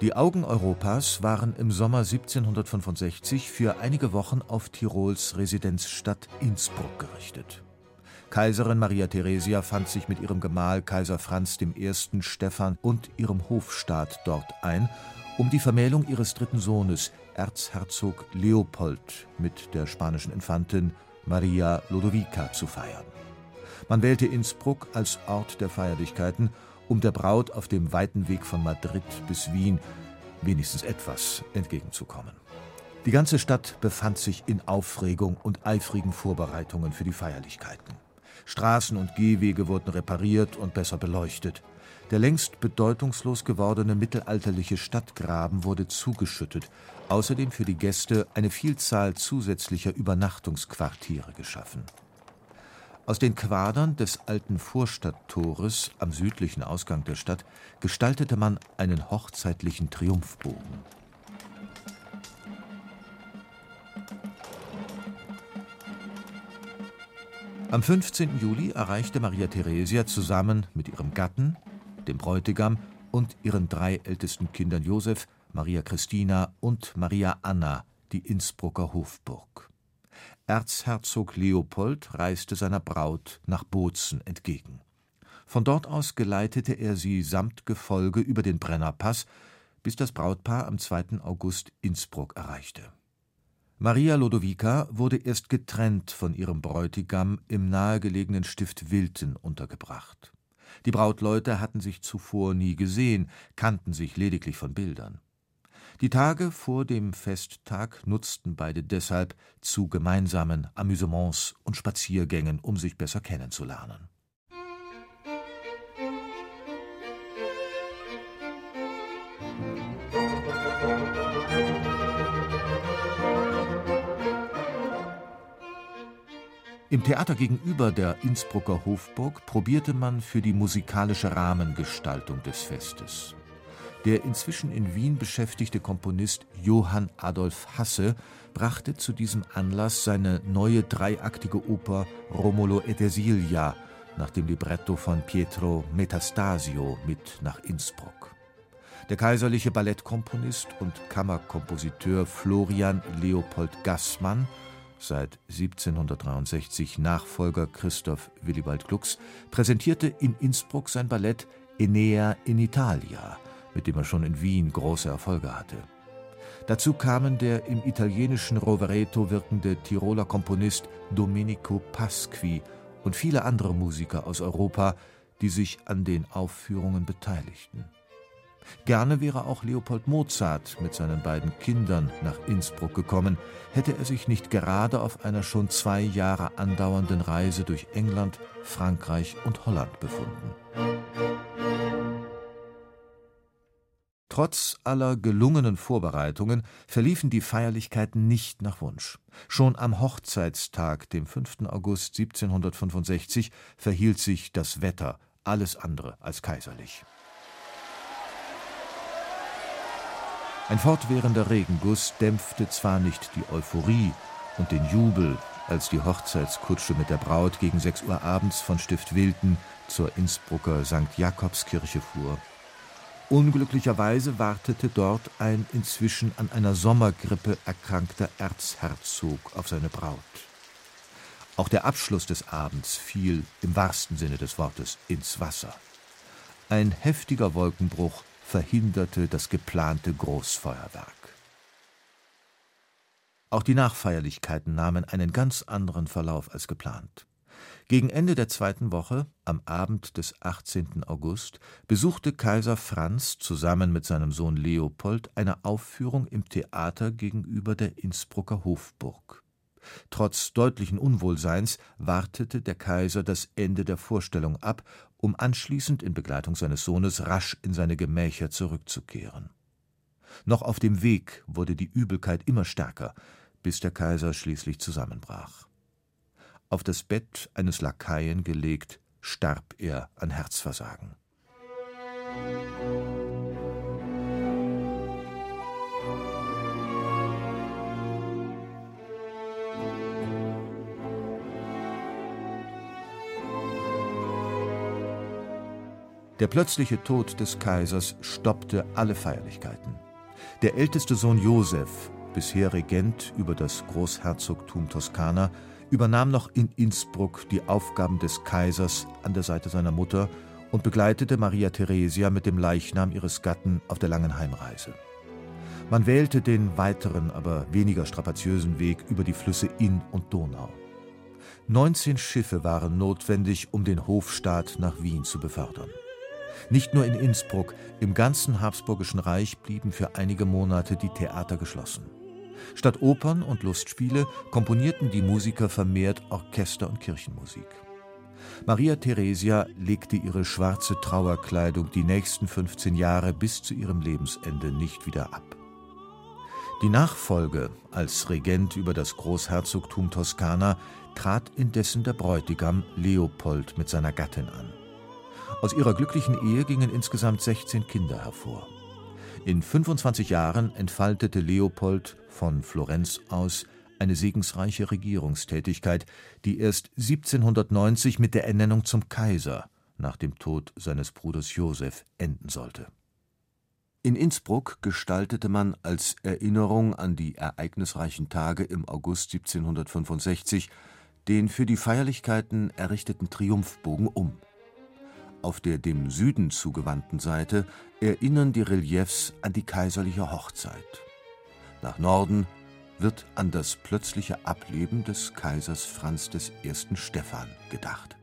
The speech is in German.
Die Augen Europas waren im Sommer 1765 für einige Wochen auf Tirols Residenzstadt Innsbruck gerichtet. Kaiserin Maria Theresia fand sich mit ihrem Gemahl Kaiser Franz I. Stephan und ihrem Hofstaat dort ein, um die Vermählung ihres dritten Sohnes, Erzherzog Leopold, mit der spanischen Infantin Maria Lodovica zu feiern. Man wählte Innsbruck als Ort der Feierlichkeiten um der Braut auf dem weiten Weg von Madrid bis Wien wenigstens etwas entgegenzukommen. Die ganze Stadt befand sich in Aufregung und eifrigen Vorbereitungen für die Feierlichkeiten. Straßen und Gehwege wurden repariert und besser beleuchtet. Der längst bedeutungslos gewordene mittelalterliche Stadtgraben wurde zugeschüttet, außerdem für die Gäste eine Vielzahl zusätzlicher Übernachtungsquartiere geschaffen. Aus den Quadern des alten Vorstadttores am südlichen Ausgang der Stadt gestaltete man einen hochzeitlichen Triumphbogen. Am 15. Juli erreichte Maria Theresia zusammen mit ihrem Gatten, dem Bräutigam und ihren drei ältesten Kindern Josef, Maria Christina und Maria Anna die Innsbrucker Hofburg. Erzherzog Leopold reiste seiner Braut nach Bozen entgegen. Von dort aus geleitete er sie samt Gefolge über den Brennerpass, bis das Brautpaar am 2. August Innsbruck erreichte. Maria Lodovica wurde erst getrennt von ihrem Bräutigam im nahegelegenen Stift Wilten untergebracht. Die Brautleute hatten sich zuvor nie gesehen, kannten sich lediglich von Bildern. Die Tage vor dem Festtag nutzten beide deshalb zu gemeinsamen Amüsements und Spaziergängen, um sich besser kennenzulernen. Im Theater gegenüber der Innsbrucker Hofburg probierte man für die musikalische Rahmengestaltung des Festes. Der inzwischen in Wien beschäftigte Komponist Johann Adolf Hasse brachte zu diesem Anlass seine neue dreiaktige Oper Romolo et Ersilia nach dem Libretto von Pietro Metastasio mit nach Innsbruck. Der kaiserliche Ballettkomponist und Kammerkompositeur Florian Leopold Gassmann, seit 1763 Nachfolger Christoph Willibald Glucks, präsentierte in Innsbruck sein Ballett Enea in Italia mit dem er schon in Wien große Erfolge hatte. Dazu kamen der im italienischen Rovereto wirkende Tiroler Komponist Domenico Pasqui und viele andere Musiker aus Europa, die sich an den Aufführungen beteiligten. Gerne wäre auch Leopold Mozart mit seinen beiden Kindern nach Innsbruck gekommen, hätte er sich nicht gerade auf einer schon zwei Jahre andauernden Reise durch England, Frankreich und Holland befunden. Trotz aller gelungenen Vorbereitungen verliefen die Feierlichkeiten nicht nach Wunsch. Schon am Hochzeitstag, dem 5. August 1765, verhielt sich das Wetter alles andere als kaiserlich. Ein fortwährender Regenguss dämpfte zwar nicht die Euphorie und den Jubel, als die Hochzeitskutsche mit der Braut gegen sechs Uhr abends von Stift Wilden zur Innsbrucker St. Jakobskirche fuhr. Unglücklicherweise wartete dort ein inzwischen an einer Sommergrippe erkrankter Erzherzog auf seine Braut. Auch der Abschluss des Abends fiel im wahrsten Sinne des Wortes ins Wasser. Ein heftiger Wolkenbruch verhinderte das geplante Großfeuerwerk. Auch die Nachfeierlichkeiten nahmen einen ganz anderen Verlauf als geplant. Gegen Ende der zweiten Woche, am Abend des 18. August, besuchte Kaiser Franz zusammen mit seinem Sohn Leopold eine Aufführung im Theater gegenüber der Innsbrucker Hofburg. Trotz deutlichen Unwohlseins wartete der Kaiser das Ende der Vorstellung ab, um anschließend in Begleitung seines Sohnes rasch in seine Gemächer zurückzukehren. Noch auf dem Weg wurde die Übelkeit immer stärker, bis der Kaiser schließlich zusammenbrach. Auf das Bett eines Lakaien gelegt, starb er an Herzversagen. Der plötzliche Tod des Kaisers stoppte alle Feierlichkeiten. Der älteste Sohn Josef, bisher Regent über das Großherzogtum Toskana, übernahm noch in Innsbruck die Aufgaben des Kaisers an der Seite seiner Mutter und begleitete Maria Theresia mit dem Leichnam ihres Gatten auf der langen Heimreise. Man wählte den weiteren, aber weniger strapaziösen Weg über die Flüsse Inn und Donau. 19 Schiffe waren notwendig, um den Hofstaat nach Wien zu befördern. Nicht nur in Innsbruck, im ganzen Habsburgischen Reich blieben für einige Monate die Theater geschlossen. Statt Opern und Lustspiele komponierten die Musiker vermehrt Orchester- und Kirchenmusik. Maria Theresia legte ihre schwarze Trauerkleidung die nächsten 15 Jahre bis zu ihrem Lebensende nicht wieder ab. Die Nachfolge als Regent über das Großherzogtum Toskana trat indessen der Bräutigam Leopold mit seiner Gattin an. Aus ihrer glücklichen Ehe gingen insgesamt 16 Kinder hervor. In 25 Jahren entfaltete Leopold von Florenz aus eine segensreiche Regierungstätigkeit, die erst 1790 mit der Ernennung zum Kaiser nach dem Tod seines Bruders Josef enden sollte. In Innsbruck gestaltete man als Erinnerung an die ereignisreichen Tage im August 1765 den für die Feierlichkeiten errichteten Triumphbogen um. Auf der dem Süden zugewandten Seite erinnern die Reliefs an die kaiserliche Hochzeit. Nach Norden wird an das plötzliche Ableben des Kaisers Franz I. Stephan gedacht